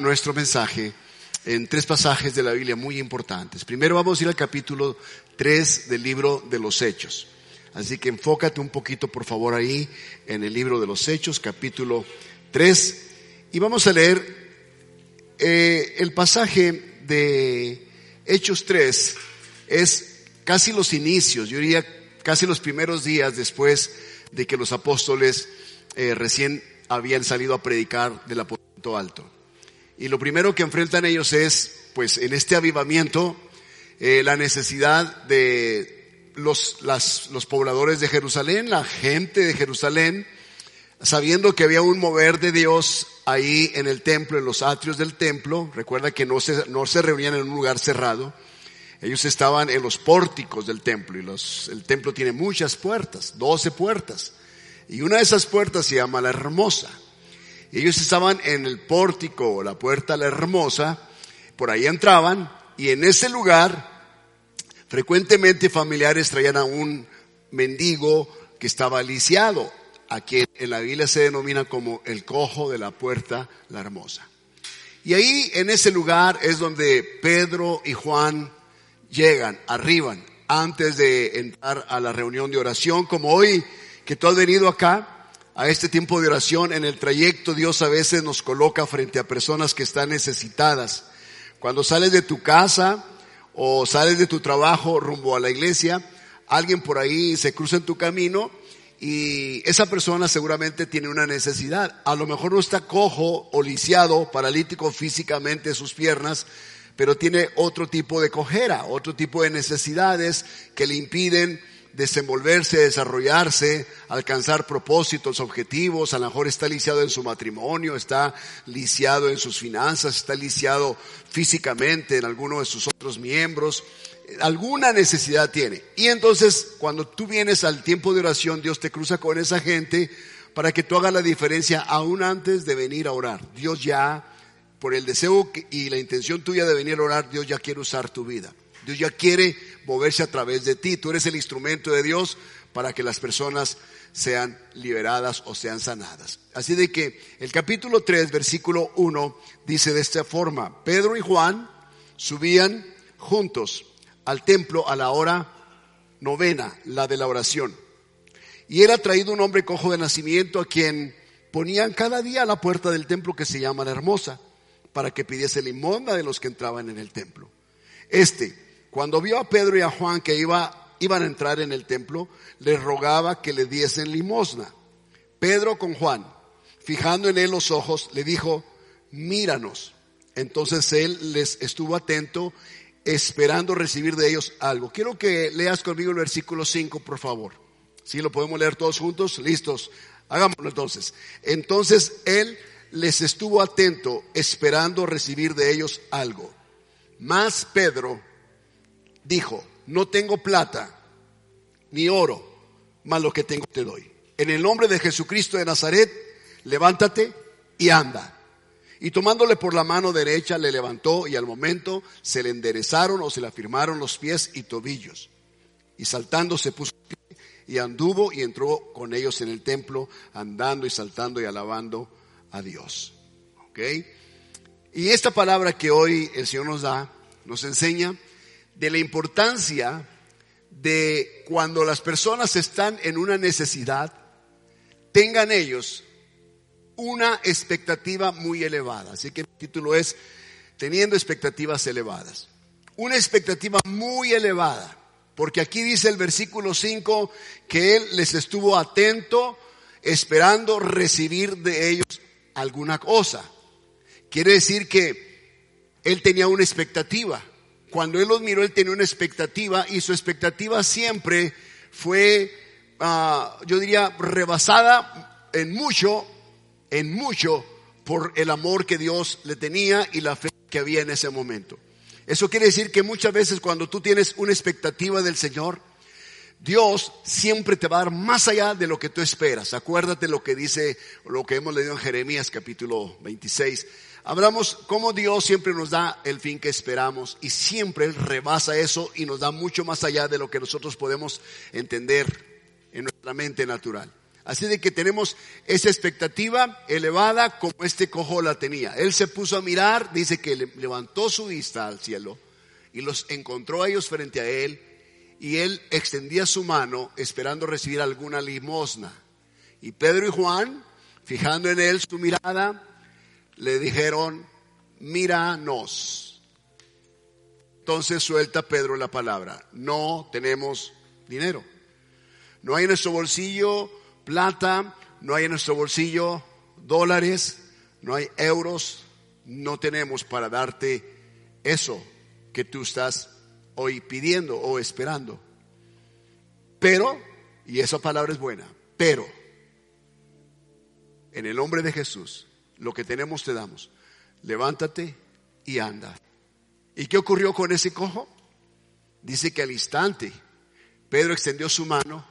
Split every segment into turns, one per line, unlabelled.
Nuestro mensaje en tres pasajes de la Biblia muy importantes. Primero vamos a ir al capítulo 3 del libro de los Hechos. Así que enfócate un poquito, por favor, ahí en el libro de los Hechos, capítulo 3. Y vamos a leer eh, el pasaje de Hechos 3. Es casi los inicios, yo diría casi los primeros días después de que los apóstoles eh, recién habían salido a predicar del aposento alto. Y lo primero que enfrentan ellos es, pues en este avivamiento, eh, la necesidad de los, las, los pobladores de Jerusalén, la gente de Jerusalén, sabiendo que había un mover de Dios ahí en el templo, en los atrios del templo, recuerda que no se, no se reunían en un lugar cerrado, ellos estaban en los pórticos del templo y los, el templo tiene muchas puertas, doce puertas, y una de esas puertas se llama la hermosa. Ellos estaban en el pórtico o la puerta la hermosa, por ahí entraban y en ese lugar Frecuentemente familiares traían a un mendigo que estaba lisiado, a quien en la Biblia se denomina como el cojo de la puerta la hermosa. Y ahí en ese lugar es donde Pedro y Juan llegan, arriban, antes de entrar a la reunión de oración, como hoy que tú has venido acá, a este tiempo de oración, en el trayecto Dios a veces nos coloca frente a personas que están necesitadas. Cuando sales de tu casa, o sales de tu trabajo rumbo a la iglesia, alguien por ahí se cruza en tu camino y esa persona seguramente tiene una necesidad. A lo mejor no está cojo o lisiado, paralítico físicamente sus piernas, pero tiene otro tipo de cojera, otro tipo de necesidades que le impiden desenvolverse, desarrollarse, alcanzar propósitos, objetivos, a lo mejor está lisiado en su matrimonio, está lisiado en sus finanzas, está lisiado físicamente en alguno de sus otros miembros, alguna necesidad tiene. Y entonces cuando tú vienes al tiempo de oración, Dios te cruza con esa gente para que tú hagas la diferencia aún antes de venir a orar. Dios ya, por el deseo y la intención tuya de venir a orar, Dios ya quiere usar tu vida. Dios ya quiere moverse a través de ti. Tú eres el instrumento de Dios para que las personas sean liberadas o sean sanadas. Así de que el capítulo 3, versículo 1 dice de esta forma, Pedro y Juan subían juntos al templo a la hora novena, la de la oración. Y era traído un hombre cojo de nacimiento a quien ponían cada día a la puerta del templo que se llama la hermosa, para que pidiese limosna de los que entraban en el templo. Este, cuando vio a Pedro y a Juan que iba, iban a entrar en el templo, les rogaba que le diesen limosna. Pedro con Juan, fijando en él los ojos, le dijo, míranos. Entonces él les estuvo atento, esperando recibir de ellos algo. Quiero que leas conmigo el versículo 5, por favor. Si lo podemos leer todos juntos, listos. Hagámoslo entonces. Entonces él les estuvo atento, esperando recibir de ellos algo. Más Pedro, dijo, no tengo plata ni oro, mas lo que tengo te doy. En el nombre de Jesucristo de Nazaret, levántate y anda. Y tomándole por la mano derecha, le levantó y al momento se le enderezaron o se le afirmaron los pies y tobillos. Y saltando se puso y anduvo y entró con ellos en el templo, andando y saltando y alabando a Dios. ¿Ok? Y esta palabra que hoy el Señor nos da, nos enseña de la importancia de cuando las personas están en una necesidad, tengan ellos una expectativa muy elevada. Así que el título es Teniendo expectativas elevadas. Una expectativa muy elevada. Porque aquí dice el versículo 5 que Él les estuvo atento esperando recibir de ellos alguna cosa. Quiere decir que Él tenía una expectativa Cuando él los miró, él tenía una expectativa y su expectativa siempre fue, ah, yo diría, rebasada en mucho, en mucho por el amor que Dios le tenía y la fe que había en ese momento. Eso quiere decir que muchas veces cuando tú tienes una expectativa del Señor, Dios siempre te va a dar más allá de lo que tú esperas. Acuérdate lo que dice, lo que hemos leído en Jeremías capítulo 26. Hablamos cómo Dios siempre nos da el fin que esperamos y siempre Él rebasa eso y nos da mucho más allá de lo que nosotros podemos entender en nuestra mente natural. Así de que tenemos esa expectativa elevada como este cojo la tenía. Él se puso a mirar, dice que levantó su vista al cielo y los encontró a ellos frente a él y él extendía su mano esperando recibir alguna limosna. Y Pedro y Juan, fijando en él su mirada, le dijeron, míranos. Entonces suelta Pedro la palabra, no tenemos dinero. No hay en nuestro bolsillo plata, no hay en nuestro bolsillo dólares, no hay euros, no tenemos para darte eso que tú estás hoy pidiendo o esperando. Pero, y esa palabra es buena, pero, en el nombre de Jesús, lo que tenemos te damos. Levántate y anda. ¿Y qué ocurrió con ese cojo? Dice que al instante Pedro extendió su mano,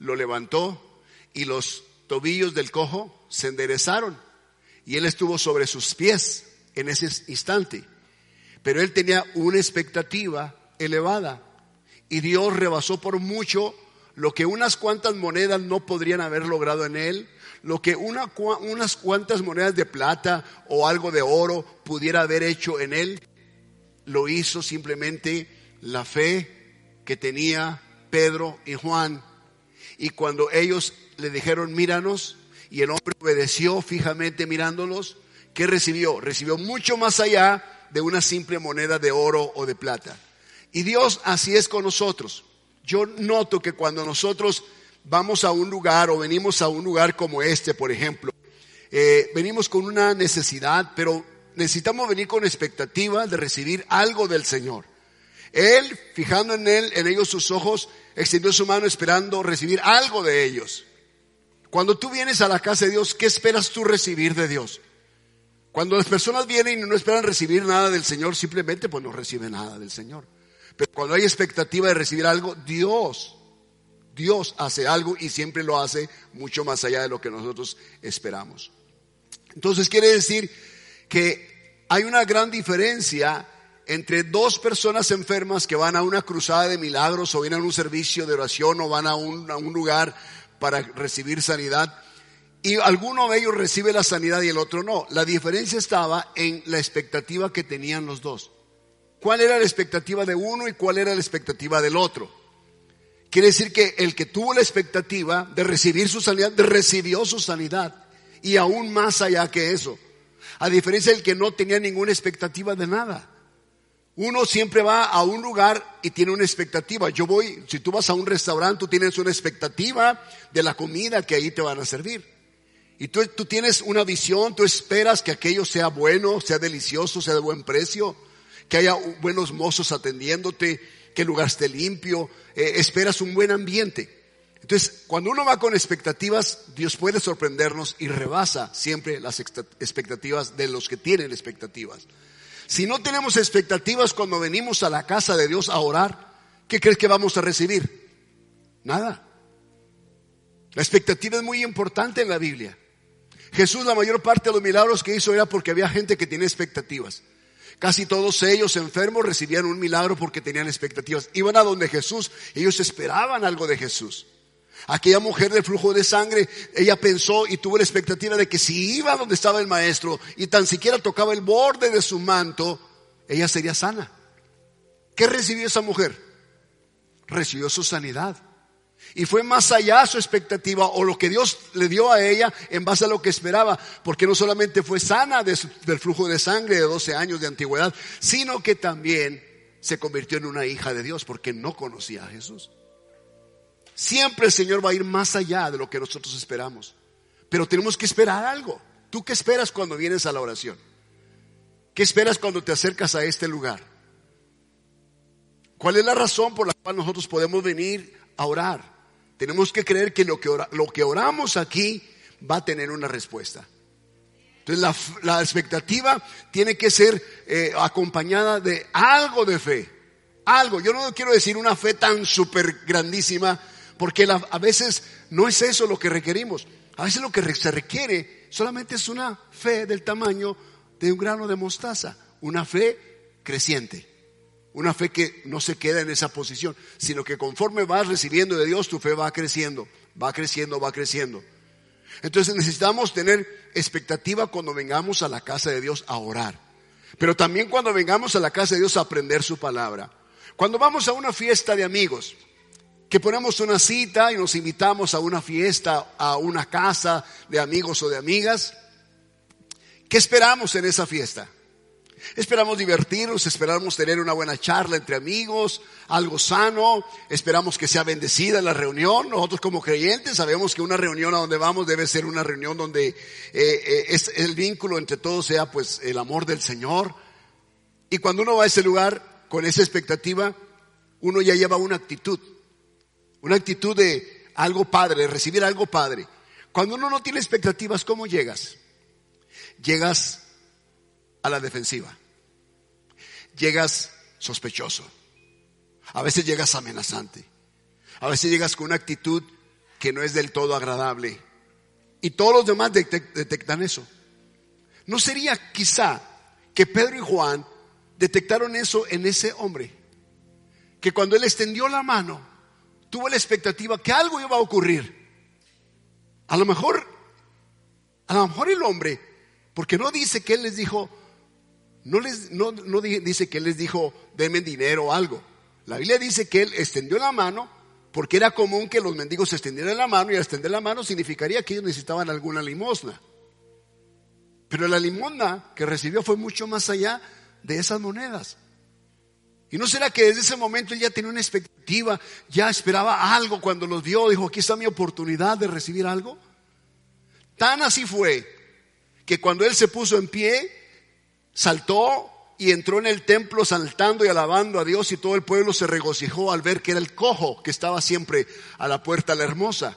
lo levantó y los tobillos del cojo se enderezaron y él estuvo sobre sus pies en ese instante. Pero él tenía una expectativa elevada y Dios rebasó por mucho lo que unas cuantas monedas no podrían haber logrado en él, lo que una, unas cuantas monedas de plata o algo de oro pudiera haber hecho en él, lo hizo simplemente la fe que tenía Pedro y Juan. Y cuando ellos le dijeron, míranos, y el hombre obedeció fijamente mirándolos, ¿qué recibió? Recibió mucho más allá de una simple moneda de oro o de plata. Y Dios así es con nosotros. Yo noto que cuando nosotros vamos a un lugar o venimos a un lugar como este, por ejemplo, eh, venimos con una necesidad, pero necesitamos venir con expectativa de recibir algo del Señor. Él, fijando en él, en ellos sus ojos, extendió su mano esperando recibir algo de ellos. Cuando tú vienes a la casa de Dios, ¿qué esperas tú recibir de Dios? Cuando las personas vienen y no esperan recibir nada del Señor, simplemente pues no reciben nada del Señor. Pero cuando hay expectativa de recibir algo, Dios, Dios hace algo y siempre lo hace mucho más allá de lo que nosotros esperamos. Entonces quiere decir que hay una gran diferencia entre dos personas enfermas que van a una cruzada de milagros o vienen a un servicio de oración o van a un, a un lugar para recibir sanidad y alguno de ellos recibe la sanidad y el otro no. La diferencia estaba en la expectativa que tenían los dos cuál era la expectativa de uno y cuál era la expectativa del otro. Quiere decir que el que tuvo la expectativa de recibir su sanidad, recibió su sanidad. Y aún más allá que eso. A diferencia del que no tenía ninguna expectativa de nada. Uno siempre va a un lugar y tiene una expectativa. Yo voy, si tú vas a un restaurante, tú tienes una expectativa de la comida que ahí te van a servir. Y tú, tú tienes una visión, tú esperas que aquello sea bueno, sea delicioso, sea de buen precio que haya buenos mozos atendiéndote, que el lugar esté limpio, eh, esperas un buen ambiente. Entonces, cuando uno va con expectativas, Dios puede sorprendernos y rebasa siempre las expectativas de los que tienen expectativas. Si no tenemos expectativas cuando venimos a la casa de Dios a orar, ¿qué crees que vamos a recibir? Nada. La expectativa es muy importante en la Biblia. Jesús la mayor parte de los milagros que hizo era porque había gente que tiene expectativas. Casi todos ellos enfermos recibían un milagro porque tenían expectativas. Iban a donde Jesús, ellos esperaban algo de Jesús. Aquella mujer del flujo de sangre, ella pensó y tuvo la expectativa de que si iba donde estaba el maestro y tan siquiera tocaba el borde de su manto, ella sería sana. ¿Qué recibió esa mujer? Recibió su sanidad. Y fue más allá su expectativa o lo que Dios le dio a ella en base a lo que esperaba, porque no solamente fue sana del flujo de sangre de 12 años de antigüedad, sino que también se convirtió en una hija de Dios porque no conocía a Jesús. Siempre el Señor va a ir más allá de lo que nosotros esperamos, pero tenemos que esperar algo. ¿Tú qué esperas cuando vienes a la oración? ¿Qué esperas cuando te acercas a este lugar? ¿Cuál es la razón por la cual nosotros podemos venir a orar? Tenemos que creer que lo que, lo que oramos aquí va a tener una respuesta. Entonces la, expectativa tiene que ser eh, acompañada de algo de fe. Algo. Yo no quiero decir una fe tan súper grandísima, porque a veces no es eso lo que requerimos. A veces lo que se requiere solamente es una fe del tamaño de un grano de mostaza. Una fe creciente. Una fe que no se queda en esa posición, sino que conforme vas recibiendo de Dios, tu fe va creciendo, va creciendo, va creciendo. Entonces necesitamos tener expectativa cuando vengamos a la casa de Dios a orar. Pero también cuando vengamos a la casa de Dios a aprender su palabra. Cuando vamos a una fiesta de amigos, que ponemos una cita y nos invitamos a una fiesta, a una casa de amigos o de amigas, ¿qué esperamos en esa fiesta? Esperamos divertirnos, esperamos tener una buena charla entre amigos, algo sano, esperamos que sea bendecida la reunión. Nosotros como creyentes sabemos que una reunión a donde vamos debe ser una reunión donde eh, eh, es el vínculo entre todos sea pues el amor del Señor. Y cuando uno va a ese lugar con esa expectativa, uno ya lleva una actitud, una actitud de algo padre, recibir algo padre. Cuando uno no tiene expectativas, ¿cómo llegas? Llegas a la defensiva. Llegas sospechoso. A veces llegas amenazante. A veces llegas con una actitud que no es del todo agradable. Y todos los demás detectan eso. ¿No sería quizá que Pedro y Juan detectaron eso en ese hombre? Que cuando él extendió la mano, tuvo la expectativa que algo iba a ocurrir. A lo mejor, a lo mejor el hombre, porque no dice que él les dijo, no, les, no, dice que él les dijo, denme dinero o algo. La Biblia dice que él extendió la mano porque era común que los mendigos extendieran la mano y al extender la mano significaría que ellos necesitaban alguna limosna. Pero la limosna que recibió fue mucho más allá de esas monedas. ¿Y no será que desde ese momento él ya tenía una expectativa, ya esperaba algo cuando los vio, dijo, aquí está mi oportunidad de recibir algo? Tan así fue que cuando él se puso en pie, saltó y entró en el templo saltando y alabando a Dios y todo el pueblo se regocijó al ver que era el cojo que estaba siempre a la puerta la hermosa.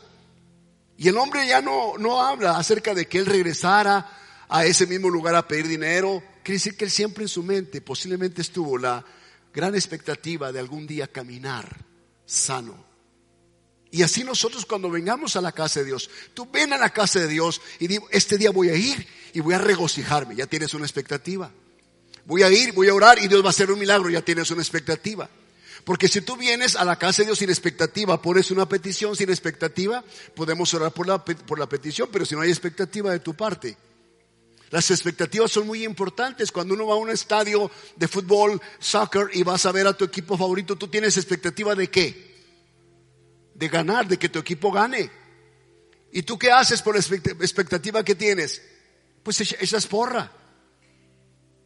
Y el hombre ya no, no habla acerca de que él regresara a ese mismo lugar a pedir dinero. Quiere decir que él siempre en su mente posiblemente estuvo la gran expectativa de algún día caminar sano. Y así nosotros cuando vengamos a la casa de Dios, tú ven a la casa de Dios y digo, este día voy a ir y voy a regocijarme, ya tienes una expectativa. Voy a ir, voy a orar y Dios va a hacer un milagro, ya tienes una expectativa. Porque si tú vienes a la casa de Dios sin expectativa, pones una petición sin expectativa, podemos orar por la, por la petición, pero si no hay expectativa de tu parte. Las expectativas son muy importantes. Cuando uno va a un estadio de fútbol, soccer y vas a ver a tu equipo favorito, tú tienes expectativa de qué? De ganar, de que tu equipo gane. ¿Y tú qué haces por la expectativa que tienes? pues echas porra.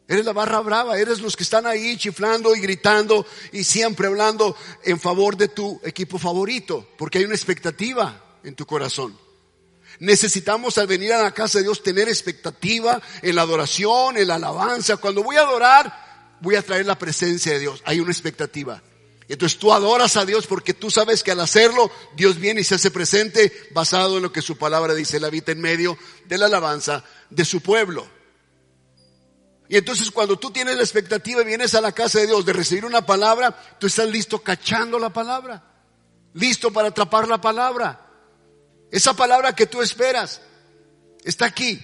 Eres la barra brava, eres los que están ahí chiflando y gritando y siempre hablando en favor de tu equipo favorito, porque hay una expectativa en tu corazón. Necesitamos al venir a la casa de Dios tener expectativa en la adoración, en la alabanza. Cuando voy a adorar, voy a traer la presencia de Dios. Hay una expectativa. Entonces tú adoras a Dios porque tú sabes que al hacerlo Dios viene y se hace presente basado en lo que su palabra dice. Él habita en medio de la alabanza de su pueblo. Y entonces cuando tú tienes la expectativa y vienes a la casa de Dios de recibir una palabra, tú estás listo cachando la palabra. Listo para atrapar la palabra. Esa palabra que tú esperas está aquí,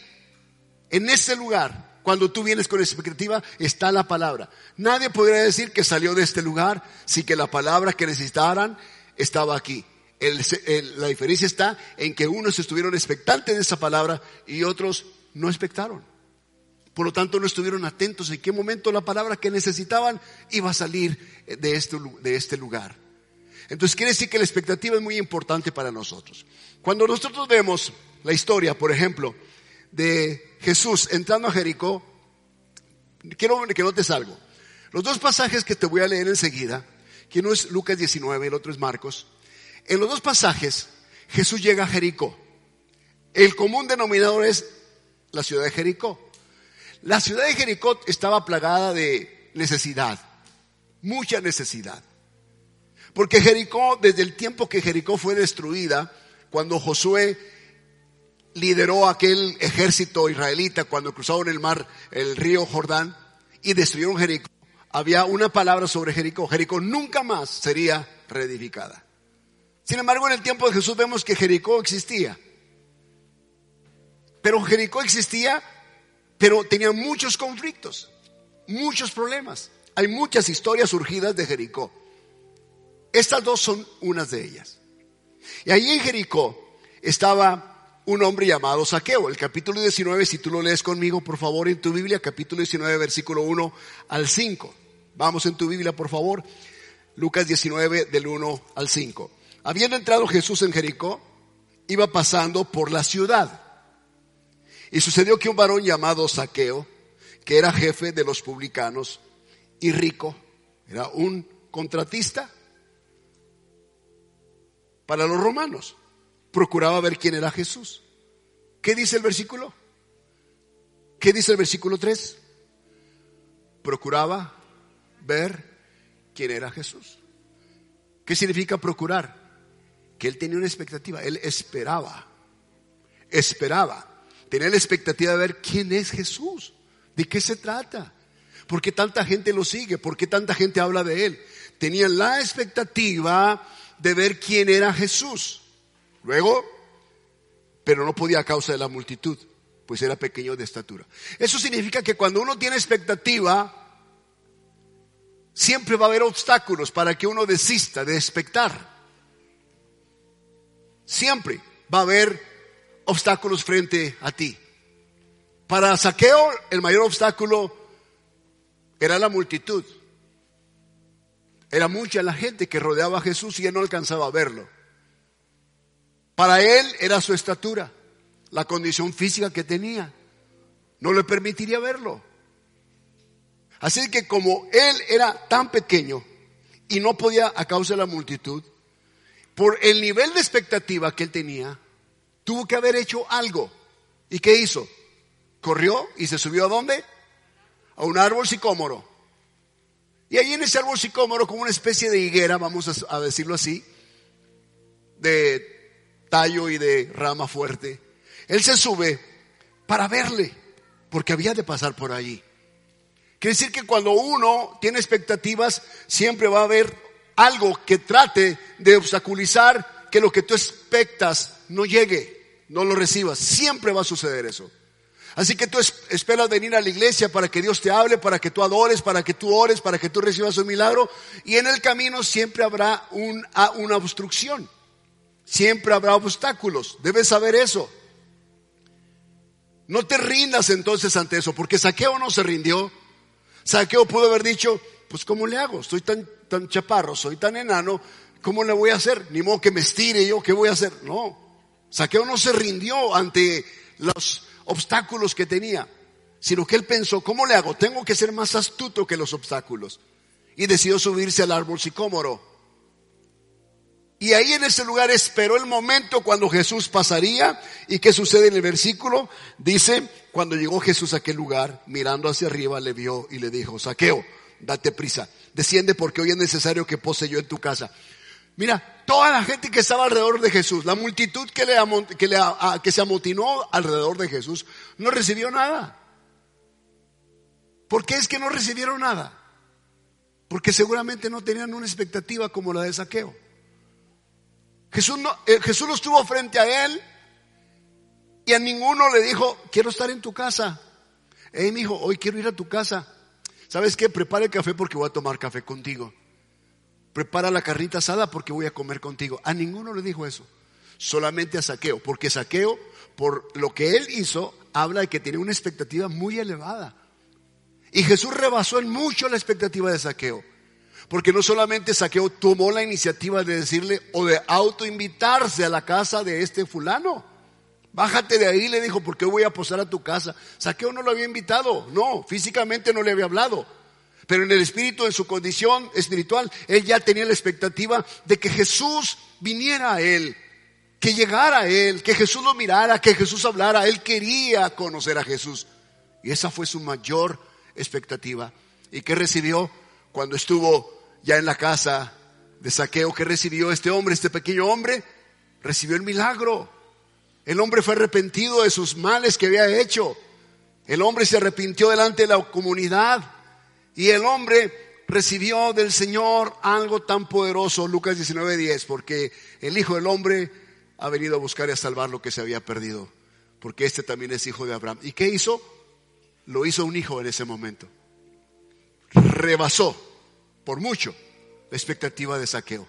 en ese lugar. Cuando tú vienes con expectativa, está la palabra. Nadie podría decir que salió de este lugar si que la palabra que necesitaran estaba aquí. la diferencia está en que unos estuvieron expectantes de esa palabra y otros no expectaron. Por lo tanto, no estuvieron atentos en qué momento la palabra que necesitaban iba a salir de este, de este lugar. Entonces quiere decir que la expectativa es muy importante para nosotros. Cuando nosotros vemos la historia, por ejemplo, de Jesús entrando a Jericó, quiero que notes algo. Los dos pasajes que te voy a leer enseguida, que uno es Lucas 19, el otro es Marcos, en los dos pasajes Jesús llega a Jericó. El común denominador es la ciudad de Jericó. La ciudad de Jericó estaba plagada de necesidad, mucha necesidad. Porque Jericó, desde el tiempo que Jericó fue destruida, cuando Josué lideró aquel ejército israelita cuando cruzaron el mar, el río Jordán, y destruyeron Jericó, había una palabra sobre Jericó. Jericó nunca más sería reedificada. Sin embargo, en el tiempo de Jesús vemos que Jericó existía. Pero Jericó existía, pero tenía muchos conflictos, muchos problemas. Hay muchas historias surgidas de Jericó. Estas dos son unas de ellas. Y allí en Jericó estaba un hombre llamado Saqueo. El capítulo 19, si tú lo lees conmigo, por favor, en tu Biblia, capítulo 19, versículo 1 al 5. Vamos en tu Biblia, por favor. Lucas 19, del 1 al 5. Habiendo entrado Jesús en Jericó, iba pasando por la ciudad. Y sucedió que un varón llamado Saqueo, que era jefe de los publicanos y rico, era un contratista para los romanos procuraba ver quién era Jesús. ¿Qué dice el versículo? ¿Qué dice el versículo 3? Procuraba ver quién era Jesús. ¿Qué significa procurar? Que él tenía una expectativa, él esperaba, esperaba, tenía la expectativa de ver quién es Jesús, de qué se trata, por qué tanta gente lo sigue, por qué tanta gente habla de él. Tenía la expectativa de ver quién era Jesús. Luego, pero no podía a causa de la multitud, pues era pequeño de estatura. Eso significa que cuando uno tiene expectativa, siempre va a haber obstáculos para que uno desista de expectar. Siempre va a haber obstáculos frente a ti. Para Saqueo, el mayor obstáculo era la multitud. Era mucha la gente que rodeaba a Jesús y él no alcanzaba a verlo. Para él era su estatura, la condición física que tenía. No le permitiría verlo. Así que como él era tan pequeño y no podía a causa de la multitud, por el nivel de expectativa que él tenía, tuvo que haber hecho algo. ¿Y qué hizo? Corrió y se subió a dónde? A un árbol sicómoro. Y ahí en ese árbol sicómoro, como una especie de higuera, vamos a, decirlo así, de tallo y de rama fuerte. Él se sube para verle, porque había de pasar por allí. Quiere decir que cuando uno tiene expectativas, siempre va a haber algo que trate de obstaculizar que lo que tú expectas no llegue, no lo recibas. Siempre va a suceder eso. Así que tú esperas venir a la iglesia para que Dios te hable, para que tú adores, para que tú ores, para que tú recibas un milagro. Y en el camino siempre habrá una obstrucción. Siempre habrá obstáculos. Debes saber eso. No te rindas entonces ante eso, porque Saqueo no se rindió. Saqueo pudo haber dicho, pues ¿cómo le hago? Estoy tan, tan chaparro, soy tan enano, ¿cómo le voy a hacer? Ni modo que me estire yo, ¿qué voy a hacer? No. Saqueo no se rindió ante los obstáculos que tenía, sino que él pensó, ¿cómo le hago? Tengo que ser más astuto que los obstáculos. Y decidió subirse al árbol sicómoro. Y ahí en ese lugar esperó el momento cuando Jesús pasaría. ¿Y qué sucede en el versículo? Dice, cuando llegó Jesús a aquel lugar, mirando hacia arriba, le vio y le dijo, saqueo, date prisa, desciende porque hoy es necesario que pose yo en tu casa. Mira, toda la gente que estaba alrededor de Jesús, la multitud que, le, que, le, que se amotinó alrededor de Jesús, no recibió nada. ¿Por qué es que no recibieron nada? Porque seguramente no tenían una expectativa como la de saqueo. Jesús, no, eh, Jesús estuvo frente a él y a ninguno le dijo, quiero estar en tu casa. Hey, mi hijo, hoy quiero ir a tu casa. ¿Sabes qué? Prepara el café porque voy a tomar café contigo. Prepara la carnita asada porque voy a comer contigo. A ninguno le dijo eso. Solamente a Saqueo. Porque Saqueo, por lo que él hizo, habla de que tiene una expectativa muy elevada. Y Jesús rebasó en mucho la expectativa de Saqueo. Porque no solamente Saqueo tomó la iniciativa de decirle o de autoinvitarse a la casa de este fulano. Bájate de ahí, le dijo, porque voy a posar a tu casa. Saqueo no lo había invitado, no, físicamente no le había hablado. Pero en el espíritu, en su condición espiritual, él ya tenía la expectativa de que Jesús viniera a él, que llegara a él, que Jesús lo mirara, que Jesús hablara. Él quería conocer a Jesús. Y esa fue su mayor expectativa. ¿Y qué recibió cuando estuvo ya en la casa de saqueo que recibió este hombre, este pequeño hombre, recibió el milagro. El hombre fue arrepentido de sus males que había hecho. El hombre se arrepintió delante de la comunidad y el hombre recibió del Señor algo tan poderoso, Lucas 19:10, porque el Hijo del Hombre ha venido a buscar y a salvar lo que se había perdido, porque este también es hijo de Abraham. ¿Y qué hizo? Lo hizo un hijo en ese momento. Rebasó por mucho la expectativa de saqueo.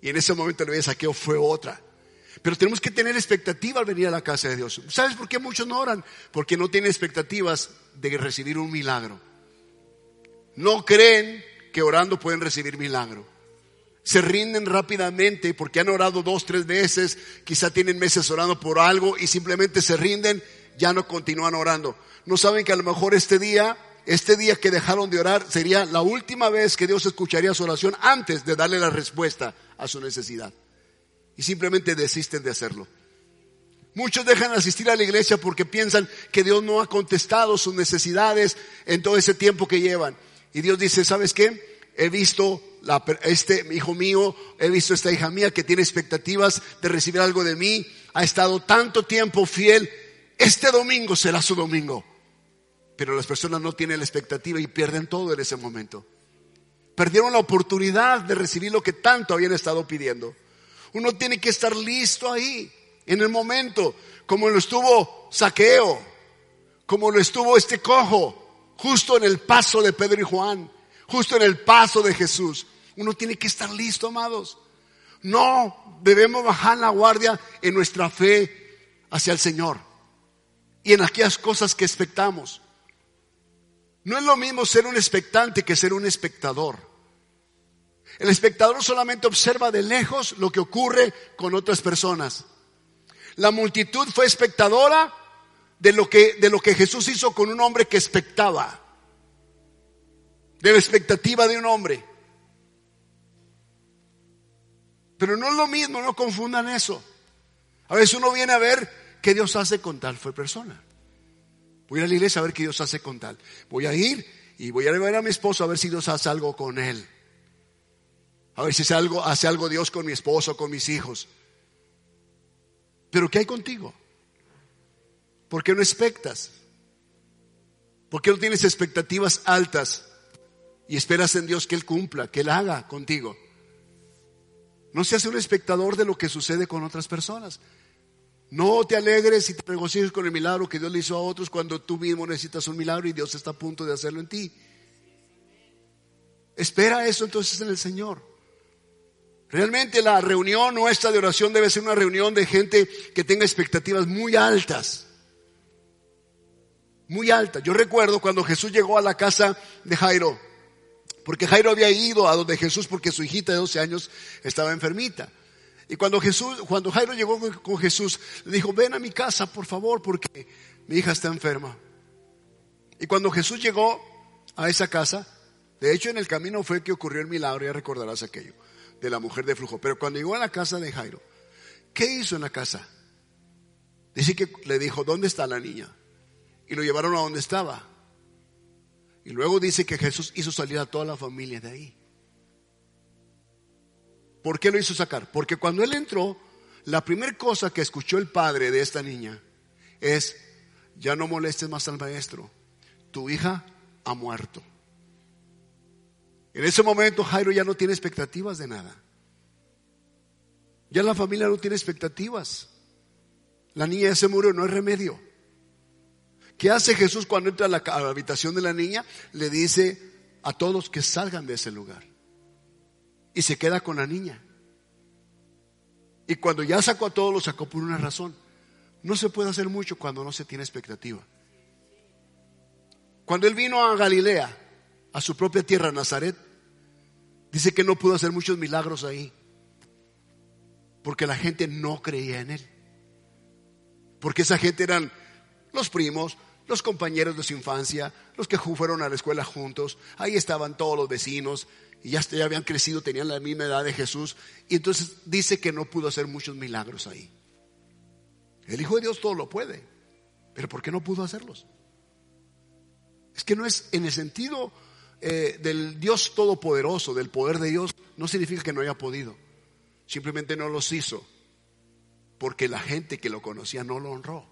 Y en ese momento la vida de saqueo fue otra. Pero tenemos que tener expectativa al venir a la casa de Dios. ¿Sabes por qué muchos no oran? Porque no tienen expectativas de recibir un milagro. No creen que orando pueden recibir milagro. Se rinden rápidamente porque han orado dos, tres veces, quizá tienen meses orando por algo y simplemente se rinden, ya no continúan orando. No saben que a lo mejor este día este día que dejaron de orar sería la última vez que Dios escucharía su oración antes de darle la respuesta a su necesidad. Y simplemente desisten de hacerlo. Muchos dejan de asistir a la iglesia porque piensan que Dios no ha contestado sus necesidades en todo ese tiempo que llevan. Y Dios dice, ¿sabes qué? He visto la, este hijo mío, he visto esta hija mía que tiene expectativas de recibir algo de mí, ha estado tanto tiempo fiel, este domingo será su domingo. Pero las personas no tienen la expectativa y pierden todo en ese momento. Perdieron la oportunidad de recibir lo que tanto habían estado pidiendo. Uno tiene que estar listo ahí, en el momento, como lo estuvo Saqueo, como lo estuvo este cojo, justo en el paso de Pedro y Juan, justo en el paso de Jesús. Uno tiene que estar listo, amados. No debemos bajar la guardia en nuestra fe hacia el Señor y en aquellas cosas que expectamos. No es lo mismo ser un expectante que ser un espectador. El espectador solamente observa de lejos lo que ocurre con otras personas. La multitud fue espectadora de lo que, de lo que Jesús hizo con un hombre que expectaba. De la expectativa de un hombre. Pero no es lo mismo, no confundan eso. A veces uno viene a ver qué Dios hace con tal persona. Voy a la iglesia a ver qué Dios hace con tal. Voy a ir y voy a ver a mi esposo a ver si Dios hace algo con él. A ver si hace algo, hace algo Dios con mi esposo, con mis hijos. Pero ¿qué hay contigo? ¿Por qué no expectas? ¿Por qué no tienes expectativas altas y esperas en Dios que Él cumpla, que Él haga contigo? No seas un espectador de lo que sucede con otras personas. No te alegres y te regocijes con el milagro que Dios le hizo a otros cuando tú mismo necesitas un milagro y Dios está a punto de hacerlo en ti. Espera eso entonces en el Señor. Realmente la reunión nuestra de oración debe ser una reunión de gente que tenga expectativas muy altas. Muy altas. Yo recuerdo cuando Jesús llegó a la casa de Jairo, porque Jairo había ido a donde Jesús porque su hijita de 12 años estaba enfermita. Y cuando Jesús, cuando Jairo llegó con Jesús, le dijo, ven a mi casa, por favor, porque mi hija está enferma. Y cuando Jesús llegó a esa casa, de hecho en el camino fue que ocurrió el milagro, ya recordarás aquello, de la mujer de flujo. Pero cuando llegó a la casa de Jairo, ¿qué hizo en la casa? Dice que le dijo, ¿dónde está la niña? Y lo llevaron a donde estaba. Y luego dice que Jesús hizo salir a toda la familia de ahí. ¿Por qué lo hizo sacar? Porque cuando él entró, la primera cosa que escuchó el padre de esta niña es, ya no molestes más al maestro, tu hija ha muerto. En ese momento Jairo ya no tiene expectativas de nada. Ya la familia no tiene expectativas. La niña ya se murió, no hay remedio. ¿Qué hace Jesús cuando entra a la, a la habitación de la niña? Le dice a todos que salgan de ese lugar y se queda con la niña. Y cuando ya sacó a todos, lo sacó por una razón. No se puede hacer mucho cuando no se tiene expectativa. Cuando él vino a Galilea, a su propia tierra, Nazaret, dice que no pudo hacer muchos milagros ahí. Porque la gente no creía en él. Porque esa gente eran los primos, los compañeros de su infancia, los que fueron a la escuela juntos. Ahí estaban todos los vecinos, y ya, habían crecido, tenían la misma edad de Jesús, y entonces dice que no pudo hacer muchos milagros ahí. El Hijo de Dios todo lo puede, pero ¿por qué no pudo hacerlos? Es que no es en el sentido eh, del Dios todopoderoso, del poder de Dios, no significa que no haya podido. Simplemente no los hizo porque la gente que lo conocía no lo honró.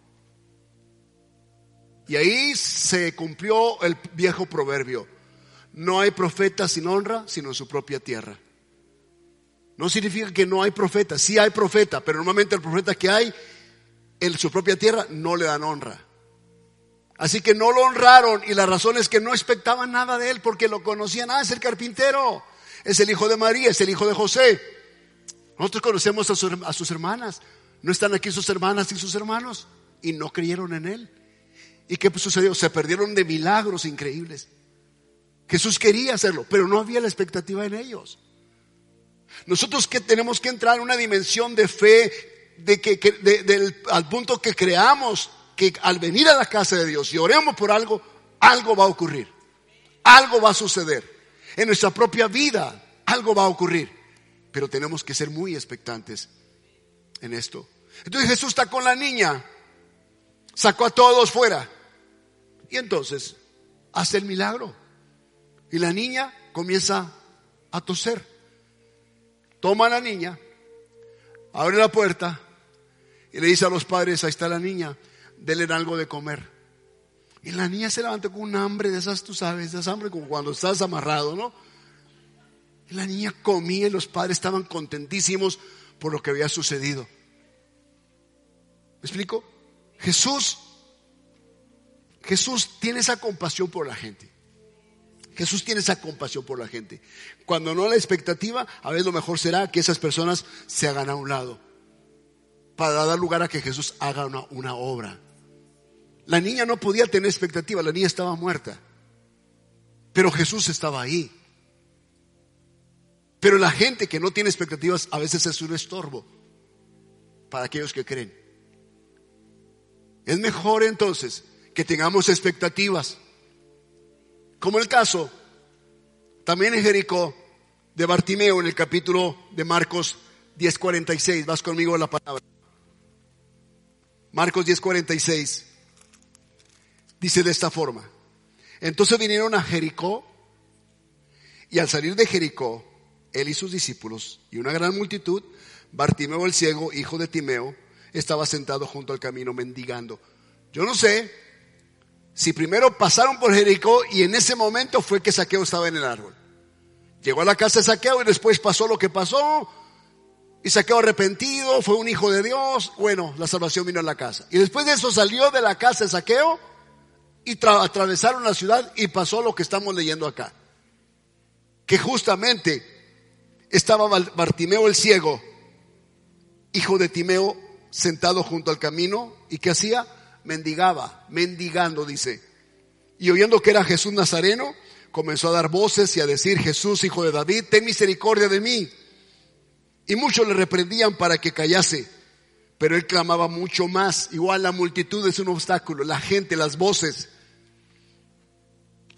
Y ahí se cumplió el viejo proverbio. No hay profeta sin honra, sino en su propia tierra. No significa que no hay profeta, sí hay profeta, pero normalmente el profeta que hay en su propia tierra no le dan honra. Así que no lo honraron y la razón es que no expectaban nada de él porque lo conocían. Ah, es el carpintero, es el hijo de María, es el hijo de José. Nosotros conocemos a, a sus hermanas. No están aquí sus hermanas y sus hermanos y no creyeron en él. ¿Y qué sucedió? Se perdieron de milagros increíbles. Jesús quería hacerlo, pero no había la expectativa en ellos. Nosotros que tenemos que entrar en una dimensión de fe, de que, al punto que creamos que al venir a la casa de Dios y oremos por algo, algo va a ocurrir. Algo va a suceder. En nuestra propia vida, algo va a ocurrir. Pero tenemos que ser muy expectantes en esto. Entonces Jesús está con la niña, sacó a todos fuera. Y entonces hace el milagro. Y la niña comienza a toser. Toma a la niña, abre la puerta y le dice a los padres, ahí está la niña, denle algo de comer. Y la niña se levantó con un hambre de esas, tú sabes, de esa hambre como cuando estás amarrado, ¿no? Y la niña comía y los padres estaban contentísimos por lo que había sucedido. ¿Me explico? Jesús, Jesús tiene esa compasión por la gente. Jesús tiene esa compasión por la gente. Cuando no la expectativa, a veces lo mejor será que esas personas se hagan a un lado para dar lugar a que Jesús haga una, una obra. La niña no podía tener expectativa, la niña estaba muerta. Pero Jesús estaba ahí. Pero la gente que no tiene expectativas a veces es un estorbo para aquellos que creen. Es mejor entonces que tengamos expectativas. Como el caso también en Jericó de Bartimeo en el capítulo de Marcos 10:46. Vas conmigo a la palabra. Marcos 10:46. Dice de esta forma. Entonces vinieron a Jericó y al salir de Jericó, él y sus discípulos y una gran multitud, Bartimeo el ciego, hijo de Timeo, estaba sentado junto al camino mendigando. Yo no sé si primero pasaron por Jericó y en ese momento fue que Saqueo estaba en el árbol. Llegó a la casa de Saqueo y después pasó lo que pasó. Y Saqueo arrepentido, fue un hijo de Dios. Bueno, la salvación vino a la casa. Y después de eso salió de la casa de Saqueo y atravesaron la ciudad y pasó lo que estamos leyendo acá. Que justamente estaba Bartimeo el ciego, hijo de Timeo, sentado junto al camino. ¿Y qué hacía? Mendigaba, mendigando, dice. Y oyendo que era Jesús Nazareno, comenzó a dar voces y a decir, Jesús, hijo de David, ten misericordia de mí. Y muchos le reprendían para que callase. Pero él clamaba mucho más. Igual la multitud es un obstáculo. La gente, las voces.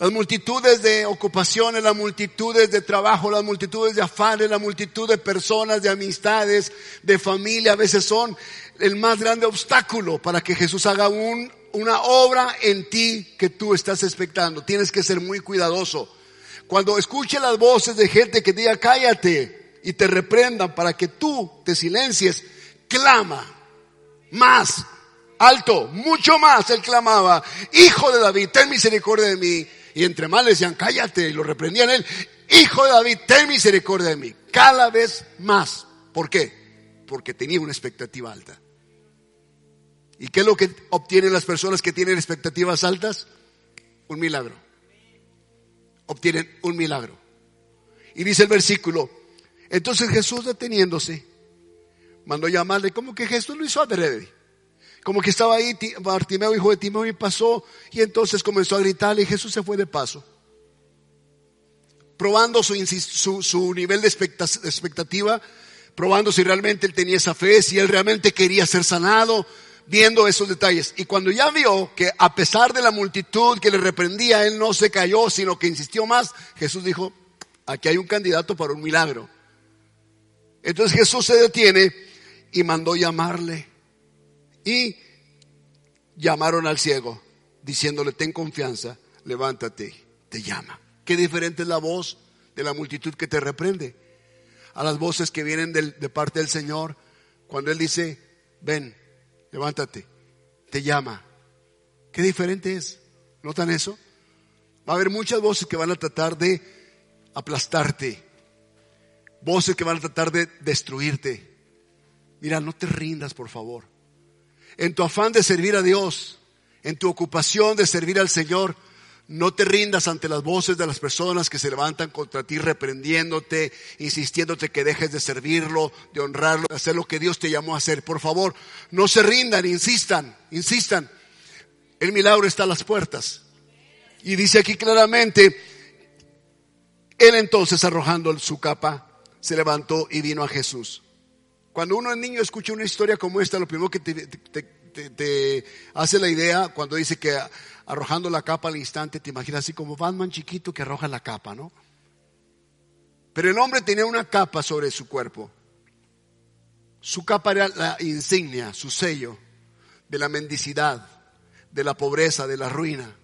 Las multitudes de ocupaciones, las multitudes de trabajo, las multitudes de afanes, la multitud de personas, de amistades, de familia, a veces son el más grande obstáculo para que Jesús haga un, una obra en ti que tú estás expectando. Tienes que ser muy cuidadoso. Cuando escuche las voces de gente que diga cállate y te reprendan para que tú te silencies, clama más, alto, mucho más. Él clamaba, Hijo de David, ten misericordia de mí. Y entre más le decían, cállate, y lo reprendían él, Hijo de David, ten misericordia de mí. Cada vez más. ¿Por qué? Porque tenía una expectativa alta. ¿Y qué es lo que obtienen las personas que tienen expectativas altas? Un milagro. Obtienen un milagro. Y dice el versículo, entonces Jesús deteniéndose, mandó llamarle, como que Jesús lo hizo adrede. Como que estaba ahí Bartimeo, hijo de Timeo, y pasó, y entonces comenzó a gritarle, y Jesús se fue de paso. Probando su, su, su nivel de expectativa, probando si realmente él tenía esa fe, si él realmente quería ser sanado, viendo esos detalles. Y cuando ya vio que a pesar de la multitud que le reprendía, él no se cayó, sino que insistió más, Jesús dijo, aquí hay un candidato para un milagro. Entonces Jesús se detiene y mandó llamarle. Y llamaron al ciego, diciéndole, ten confianza, levántate, te llama. Qué diferente es la voz de la multitud que te reprende. a las voces que vienen de parte del Señor, cuando Él dice, ven, levántate, te llama. Qué diferente es. ¿Notan eso? Va a haber muchas voces que van a tratar de aplastarte, voces que van a tratar de destruirte. Mira, no te rindas, por favor. En tu afán de servir a Dios, en tu ocupación de servir al Señor, no te rindas ante las voces de las personas que se levantan contra ti reprendiéndote, insistiéndote que dejes de servirlo, de honrarlo, de hacer lo que Dios te llamó a hacer. Por favor, no se rindan, insistan, insistan. El milagro está a las puertas. Y dice aquí claramente, él entonces arrojando su capa, se levantó y vino a Jesús. Cuando uno es niño escucha una historia como esta, lo primero que te, hace la idea cuando dice que arrojando la capa al instante, te imaginas así como Batman chiquito que arroja la capa, ¿no? Pero el hombre tenía una capa sobre su cuerpo. Su capa era la insignia, su sello de la mendicidad, de la pobreza, de la ruina,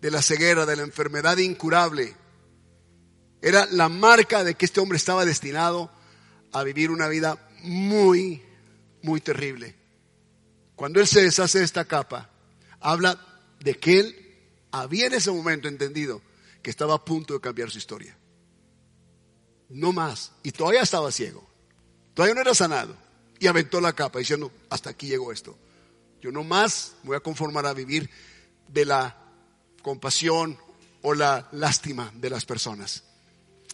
de la ceguera, de la enfermedad incurable. Era la marca de que este hombre estaba destinado a vivir una vida muy, muy terrible. Cuando él se deshace de esta capa, habla de que él había en ese momento entendido que estaba a punto de cambiar su historia. No más. Y todavía estaba ciego. Todavía no era sanado. Y aventó la capa diciendo, hasta aquí llegó esto. Yo no más voy a conformar a vivir de la compasión o la lástima de las personas.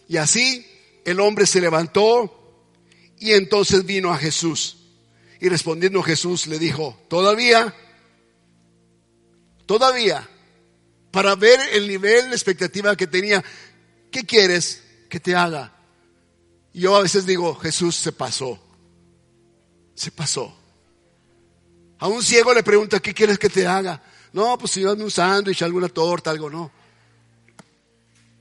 Y así el hombre se levantó y entonces vino a Jesús. Y respondiendo Jesús le dijo, todavía, todavía, para ver el nivel de expectativa que tenía, ¿qué quieres que te haga? Yo a veces digo, Jesús se pasó, se pasó. A un ciego le pregunta, ¿qué quieres que te haga? No, pues si yo un sándwich, alguna torta, algo, no.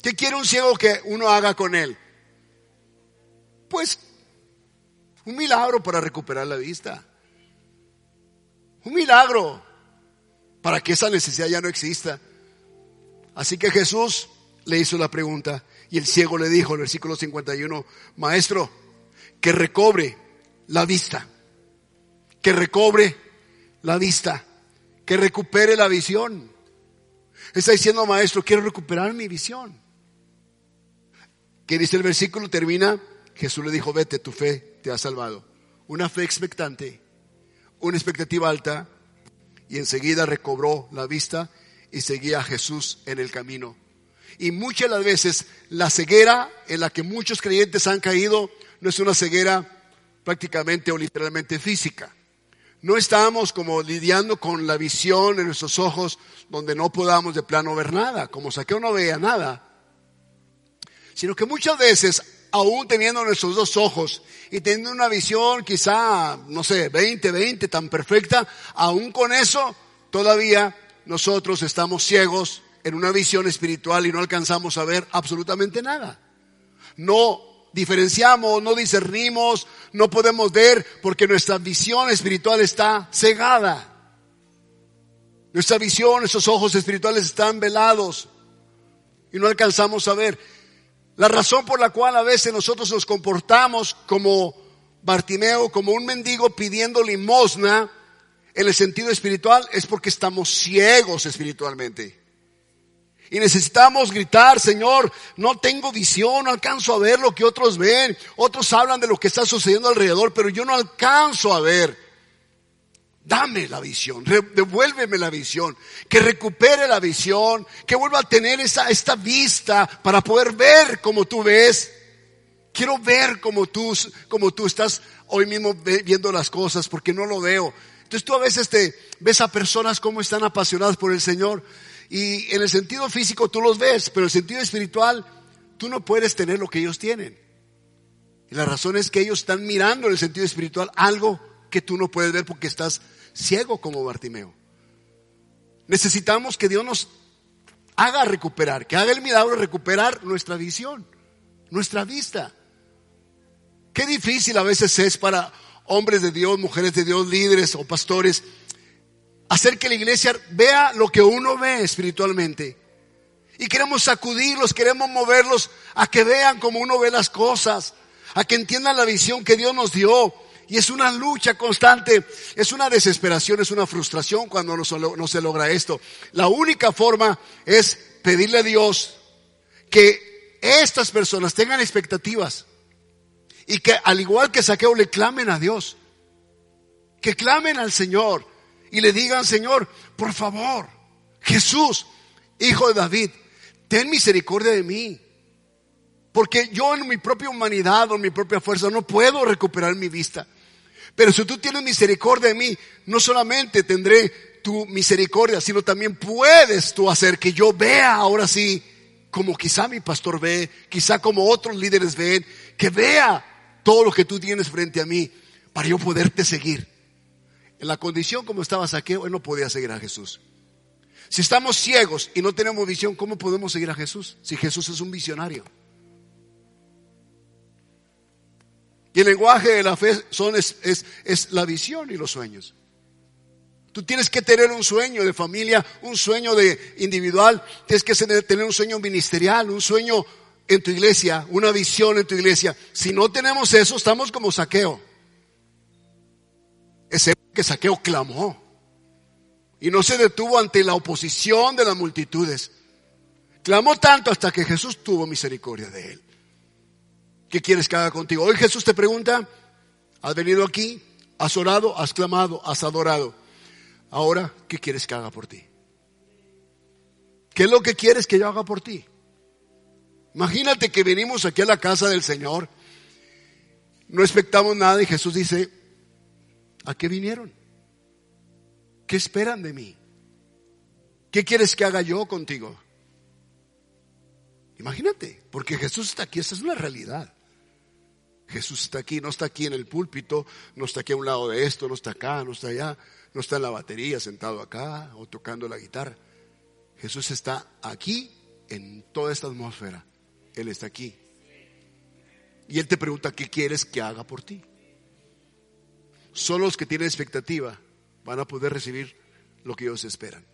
¿Qué quiere un ciego que uno haga con él? Pues un milagro para recuperar la vista. Un milagro para que esa necesidad ya no exista. Así que Jesús le hizo la pregunta y el ciego le dijo en el versículo 51, maestro, que recobre la vista, que recobre la vista, que recupere la visión. Está diciendo, maestro, quiero recuperar mi visión. Que dice el versículo, termina, Jesús le dijo, vete, tu fe te ha salvado. Una fe expectante, una expectativa alta, y enseguida recobró la vista y seguía a Jesús en el camino. Y muchas de las veces la ceguera en la que muchos creyentes han caído no es una ceguera prácticamente o literalmente física. No estamos como lidiando con la visión en nuestros ojos donde no podamos de plano ver nada, como Saqueo no veía nada, sino que muchas veces aún teniendo nuestros dos ojos y teniendo una visión quizá, no sé, 20, 20, tan perfecta, aún con eso, todavía nosotros estamos ciegos en una visión espiritual y no alcanzamos a ver absolutamente nada. No diferenciamos, no discernimos, no podemos ver porque nuestra visión espiritual está cegada. Nuestra visión, nuestros ojos espirituales están velados y no alcanzamos a ver. La razón por la cual a veces nosotros nos comportamos como Bartimeo, como un mendigo pidiendo limosna en el sentido espiritual es porque estamos ciegos espiritualmente. Y necesitamos gritar, Señor, no tengo visión, no alcanzo a ver lo que otros ven. Otros hablan de lo que está sucediendo alrededor, pero yo no alcanzo a ver. Dame la visión, devuélveme la visión, que recupere la visión, que vuelva a tener esa, esta vista para poder ver como tú ves. Quiero ver como tú, como tú estás hoy mismo viendo las cosas, porque no lo veo. Entonces tú a veces te ves a personas como están apasionadas por el Señor y en el sentido físico tú los ves, pero en el sentido espiritual tú no puedes tener lo que ellos tienen. Y la razón es que ellos están mirando en el sentido espiritual algo que tú no puedes ver porque estás ciego como Bartimeo. Necesitamos que Dios nos haga recuperar, que haga el milagro recuperar nuestra visión, nuestra vista. Qué difícil a veces es para hombres de Dios, mujeres de Dios, líderes o pastores, hacer que la iglesia vea lo que uno ve espiritualmente. Y queremos sacudirlos, queremos moverlos a que vean como uno ve las cosas, a que entiendan la visión que Dios nos dio. Y es una lucha constante, es una desesperación, es una frustración cuando no, no se logra esto. La única forma es pedirle a Dios que estas personas tengan expectativas y que al igual que Saqueo le clamen a Dios, que clamen al Señor y le digan, Señor, por favor, Jesús, hijo de David, ten misericordia de mí. Porque yo en mi propia humanidad o en mi propia fuerza no puedo recuperar mi vista. Pero si tú tienes misericordia de mí, no solamente tendré tu misericordia, sino también puedes tú hacer que yo vea ahora sí, como quizá mi pastor ve, quizá como otros líderes ven, que vea todo lo que tú tienes frente a mí para yo poderte seguir. En la condición como estaba Saqueo, él no podía seguir a Jesús. Si estamos ciegos y no tenemos visión, ¿cómo podemos seguir a Jesús? Si Jesús es un visionario. Y el lenguaje de la fe son, es, es, la visión y los sueños. Tú tienes que tener un sueño de familia, un sueño de individual, tienes que tener un sueño ministerial, un sueño en tu iglesia, una visión en tu iglesia. Si no tenemos eso, estamos como saqueo. Ese que saqueo clamó y no se detuvo ante la oposición de las multitudes. Clamó tanto hasta que Jesús tuvo misericordia de él. ¿Qué quieres que haga contigo? Hoy Jesús te pregunta, has venido aquí, has orado, has clamado, has adorado. Ahora, ¿qué quieres que haga por ti? ¿Qué es lo que quieres que yo haga por ti? Imagínate que venimos aquí a la casa del Señor, no expectamos nada y Jesús dice, ¿a qué vinieron? ¿Qué esperan de mí? ¿Qué quieres que haga yo contigo? Imagínate, porque Jesús está aquí, esa es una realidad. Jesús está aquí, no está aquí en el púlpito, no está aquí a un lado de esto, no está acá, no está allá, no está en la batería sentado acá o tocando la guitarra. Jesús está aquí en toda esta atmósfera. Él está aquí. Y Él te pregunta, ¿qué quieres que haga por ti? Solo los que tienen expectativa van a poder recibir lo que ellos esperan.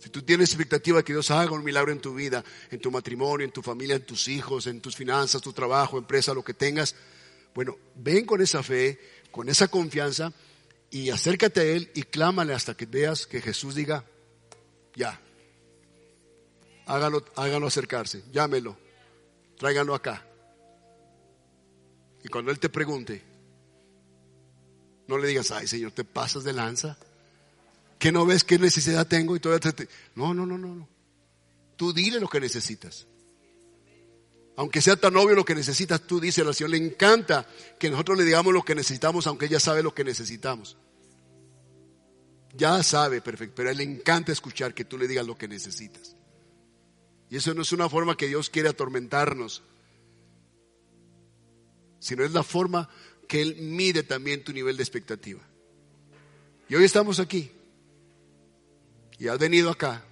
Si tú tienes expectativa de que Dios haga un milagro en tu vida, en tu matrimonio, en tu familia, en tus hijos, en tus finanzas, tu trabajo, empresa, lo que tengas, bueno, ven con esa fe, con esa confianza y acércate a Él y clámale hasta que veas que Jesús diga, ya, hágalo, hágalo acercarse, llámelo, tráiganlo acá. Y cuando Él te pregunte, no le digas, ay Señor, te pasas de lanza que no ves qué necesidad tengo y todavía te... No, no, no, no. Tú dile lo que necesitas. Aunque sea tan obvio lo que necesitas, tú dices, al Señor le encanta que nosotros le digamos lo que necesitamos, aunque ella sabe lo que necesitamos. Ya sabe, perfecto, pero a él le encanta escuchar que tú le digas lo que necesitas. Y eso no es una forma que Dios quiere atormentarnos, sino es la forma que Él mide también tu nivel de expectativa. Y hoy estamos aquí y has venido acá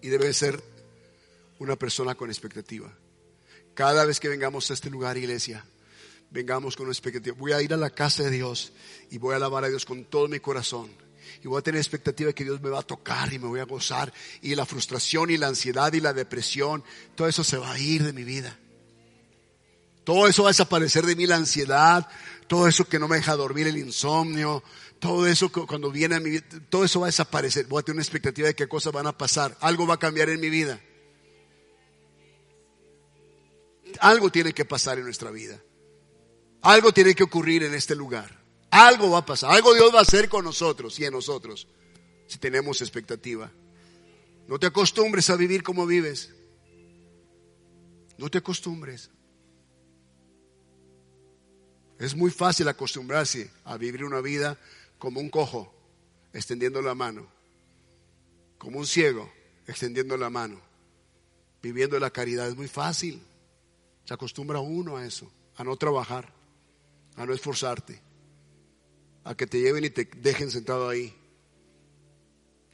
y debe ser una persona con expectativa. Cada vez que vengamos a este lugar, iglesia, vengamos con una expectativa. Voy a ir a la casa de Dios y voy a alabar a Dios con todo mi corazón. Y voy a tener expectativa de que Dios me va a tocar y me voy a gozar. Y la frustración y la ansiedad y la depresión, todo eso se va a ir de mi vida. Todo eso va a desaparecer de mí, la ansiedad, todo eso que no me deja dormir, el insomnio, todo eso cuando viene a mi vida, todo eso va a desaparecer. Voy a tener una expectativa de qué cosas van a pasar. Algo va a cambiar en mi vida. Algo tiene que pasar en nuestra vida. Algo tiene que ocurrir en este lugar. Algo va a pasar. Algo Dios va a hacer con nosotros y en nosotros. Si tenemos expectativa. No te acostumbres a vivir como vives. No te acostumbres. Es muy fácil acostumbrarse a vivir una vida como un cojo, extendiendo la mano, como un ciego, extendiendo la mano, viviendo la caridad. Es muy fácil. Se acostumbra uno a eso, a no trabajar, a no esforzarte, a que te lleven y te dejen sentado ahí.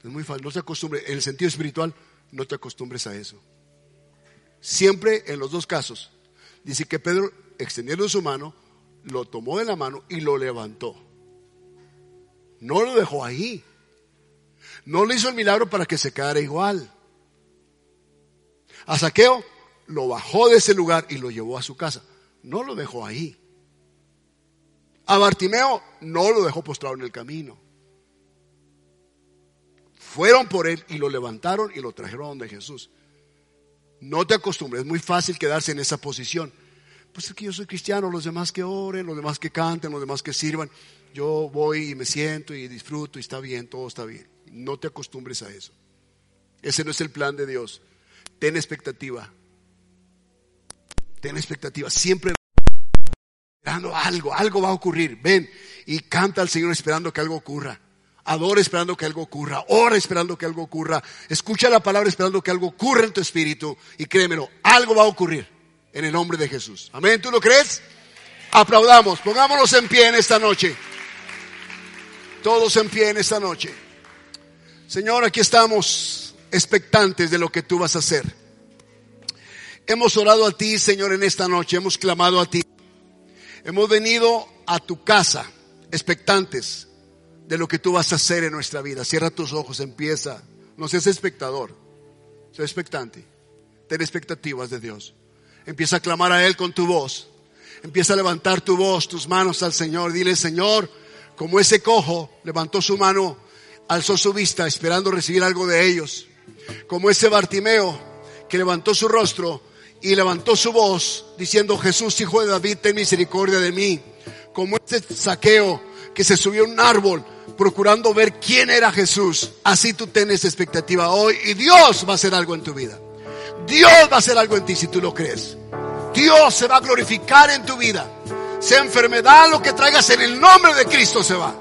Es muy fácil, no se acostumbre. En el sentido espiritual, no te acostumbres a eso. Siempre en los dos casos. Dice que Pedro, extendiendo su mano, lo tomó de la mano y lo levantó. No lo dejó ahí. No le hizo el milagro para que se quedara igual. A Saqueo lo bajó de ese lugar y lo llevó a su casa. No lo dejó ahí. A Bartimeo no lo dejó postrado en el camino. Fueron por él y lo levantaron y lo trajeron donde Jesús. No te acostumbres, es muy fácil quedarse en esa posición. Pues es que yo soy cristiano, los demás que oren, los demás que canten, los demás que sirvan. Yo voy y me siento y disfruto y está bien, todo está bien. No te acostumbres a eso. Ese no es el plan de Dios. Ten expectativa. Ten expectativa. Siempre esperando algo, algo va a ocurrir. Ven y canta al Señor esperando que algo ocurra. Adora esperando que algo ocurra. Ora esperando que algo ocurra. Escucha la palabra esperando que algo ocurra en tu espíritu. Y créemelo, algo va a ocurrir en el nombre de Jesús. Amén. ¿Tú lo crees? Aplaudamos. Pongámonos en pie en esta noche. Todos en pie en esta noche. Señor, aquí estamos expectantes de lo que tú vas a hacer. Hemos orado a ti, Señor, en esta noche. Hemos clamado a ti. Hemos venido a tu casa expectantes de lo que tú vas a hacer en nuestra vida. Cierra tus ojos, empieza. No seas espectador, sé expectante. Ten expectativas de Dios. Empieza a clamar a Él con tu voz. Empieza a levantar tu voz, tus manos al Señor. Dile, Señor, como ese cojo levantó su mano, alzó su vista esperando recibir algo de ellos. Como ese Bartimeo que levantó su rostro y levantó su voz diciendo, Jesús, hijo de David, ten misericordia de mí. Como ese saqueo que se subió a un árbol procurando ver quién era Jesús. Así tú tienes expectativa hoy y Dios va a hacer algo en tu vida. Dios va a hacer algo en ti si tú lo crees. Dios se va a glorificar en tu vida. Sea enfermedad lo que traigas en el nombre de Cristo se va.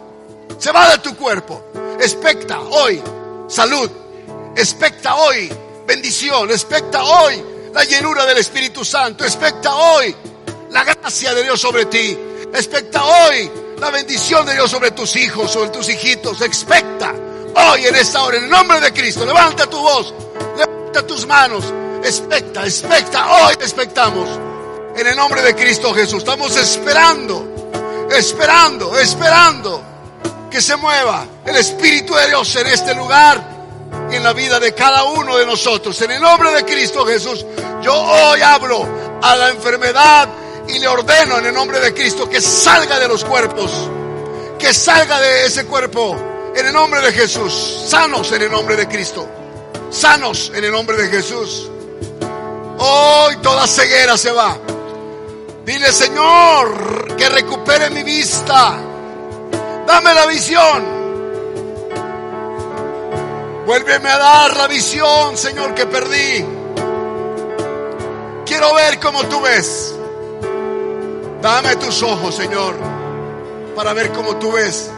Se va de tu cuerpo. Expecta hoy salud. Expecta hoy bendición. Expecta hoy la llenura del Espíritu Santo. Expecta hoy la gracia de Dios sobre ti. Expecta hoy la bendición de Dios sobre tus hijos, sobre tus hijitos. Expecta hoy en esta hora, en el nombre de Cristo. Levanta tu voz, levanta tus manos. Expecta, expecta, hoy expectamos. En el nombre de Cristo Jesús. Estamos esperando, esperando, esperando que se mueva el Espíritu de Dios en este lugar y en la vida de cada uno de nosotros. En el nombre de Cristo Jesús, yo hoy hablo a la enfermedad y le ordeno en el nombre de Cristo que salga de los cuerpos, que salga de ese cuerpo en el nombre de Jesús, sanos en el nombre de Cristo, sanos en el nombre de Jesús. Hoy toda ceguera se va. Dile, Señor, que recupere mi vista. Dame la visión. Vuélveme a dar la visión, Señor, que perdí. Quiero ver como tú ves. Dame tus ojos, Señor, para ver cómo tú ves.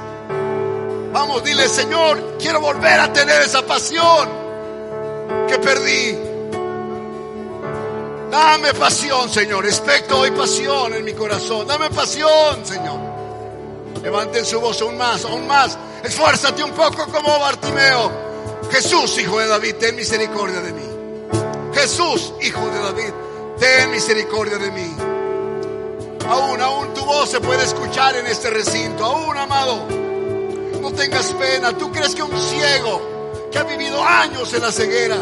Vamos, dile, Señor, quiero volver a tener esa pasión que perdí. Dame pasión, Señor. Expecto hoy pasión en mi corazón. Dame pasión, Señor. Levanten su voz aún más, aún más. Esfuérzate un poco como Bartimeo. Jesús, hijo de David, ten misericordia de mí. Jesús, hijo de David, ten misericordia de mí. Aún, aún tu voz se puede escuchar en este recinto. Aún, amado, no tengas pena. ¿Tú crees que un ciego que ha vivido años en la ceguera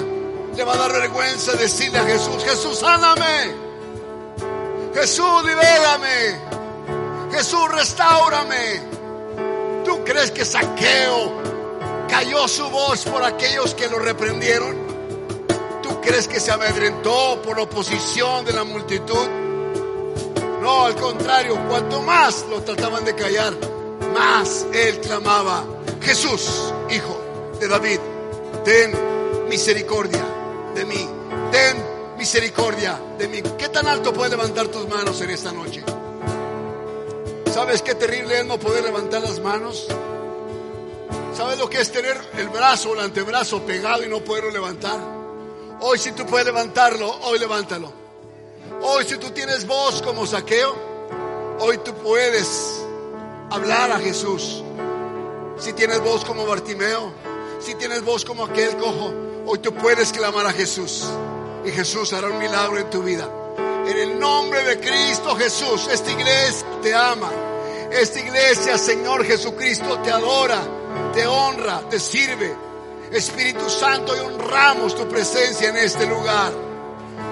le va a dar vergüenza decirle a Jesús, Jesús, sáname? Jesús, libérame. Jesús, restaurame. ¿Tú crees que Saqueo cayó su voz por aquellos que lo reprendieron? ¿Tú crees que se amedrentó por la oposición de la multitud? No, al contrario, cuanto más lo trataban de callar, más él clamaba, Jesús, hijo de David, ten misericordia de mí, ten misericordia de mí. ¿Qué tan alto puedes levantar tus manos en esta noche? ¿Sabes qué terrible es no poder levantar las manos? ¿Sabes lo que es tener el brazo o el antebrazo pegado y no poderlo levantar? Hoy si tú puedes levantarlo, hoy levántalo. Hoy si tú tienes voz como saqueo, hoy tú puedes hablar a Jesús. Si tienes voz como Bartimeo, si tienes voz como aquel cojo, Hoy tú puedes clamar a Jesús y Jesús hará un milagro en tu vida. En el nombre de Cristo Jesús, esta iglesia te ama. Esta iglesia, Señor Jesucristo, te adora, te honra, te sirve. Espíritu Santo, y honramos tu presencia en este lugar.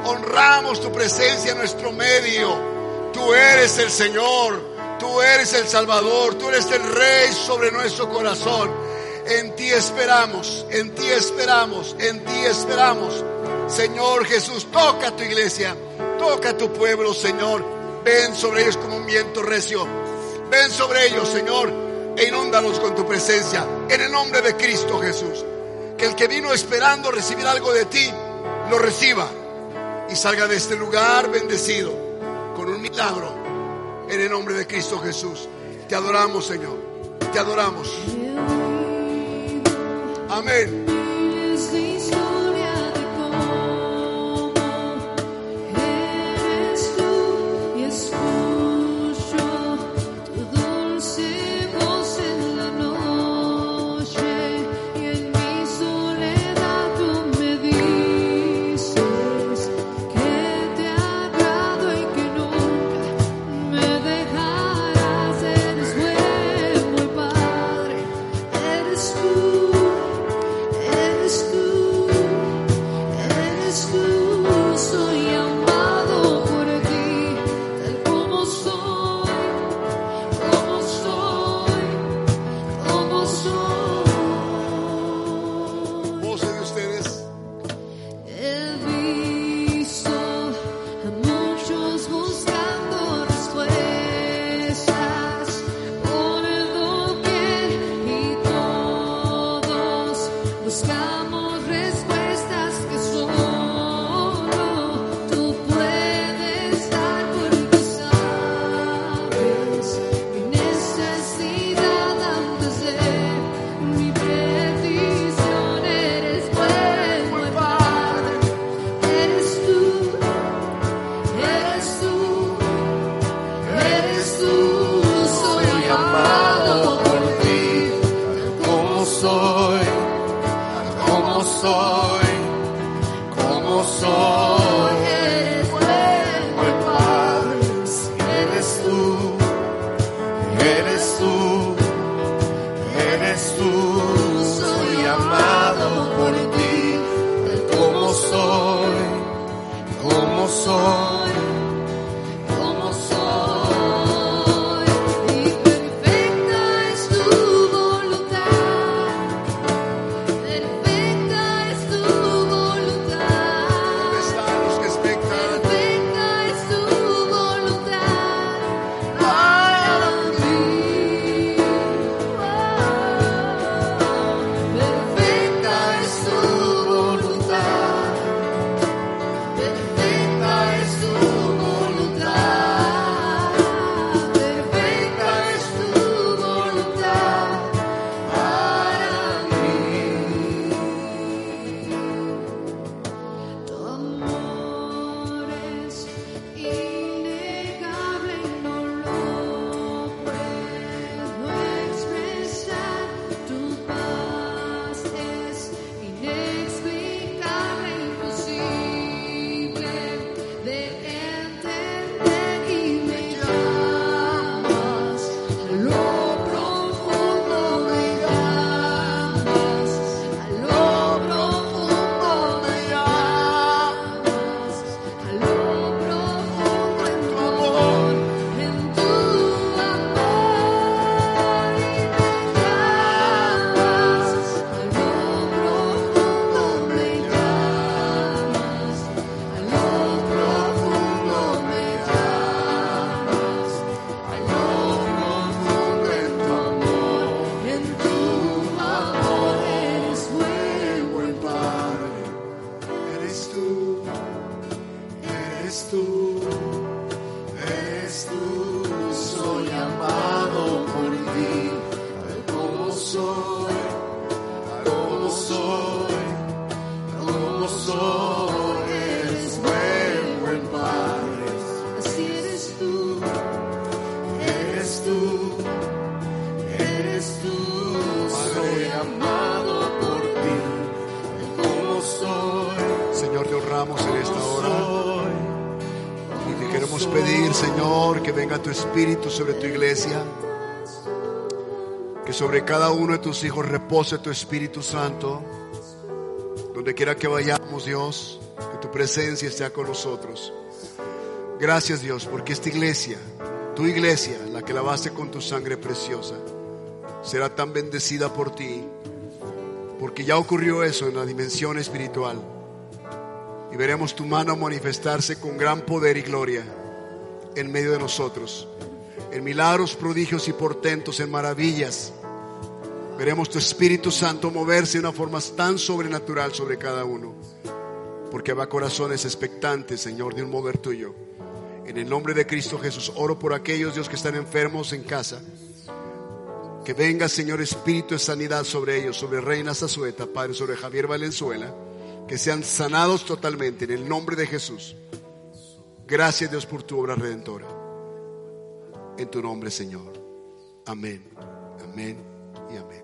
Honramos tu presencia en nuestro medio. Tú eres el Señor, tú eres el Salvador, tú eres el Rey sobre nuestro corazón. En ti esperamos, en ti esperamos, en ti esperamos. Señor Jesús, toca tu iglesia, toca tu pueblo, Señor. Ven sobre ellos como un viento recio. Ven sobre ellos, Señor, e inúndalos con tu presencia. En el nombre de Cristo Jesús. Que el que vino esperando recibir algo de ti, lo reciba y salga de este lugar bendecido con un milagro. En el nombre de Cristo Jesús. Te adoramos, Señor. Te adoramos. Amén. Señor, que venga tu espíritu sobre tu iglesia. Que sobre cada uno de tus hijos repose tu Espíritu Santo. Donde quiera que vayamos, Dios, que
tu presencia esté con nosotros. Gracias, Dios, porque esta iglesia, tu iglesia, la que lavaste con tu sangre preciosa, será tan bendecida por ti. Porque ya ocurrió eso en la dimensión espiritual. Y veremos tu mano manifestarse con gran poder y gloria en medio de nosotros, en milagros, prodigios y portentos, en maravillas. Veremos tu Espíritu Santo moverse de una forma tan sobrenatural sobre cada uno, porque va corazones expectantes, Señor, de un mover tuyo. En el nombre de Cristo Jesús, oro por aquellos Dios que están enfermos en casa. Que venga, Señor, espíritu de sanidad sobre ellos, sobre Reina Zazueta, Padre, sobre Javier Valenzuela. Que sean sanados totalmente en el nombre de Jesús. Gracias, Dios, por tu obra redentora. En tu nombre, Señor. Amén. Amén y amén.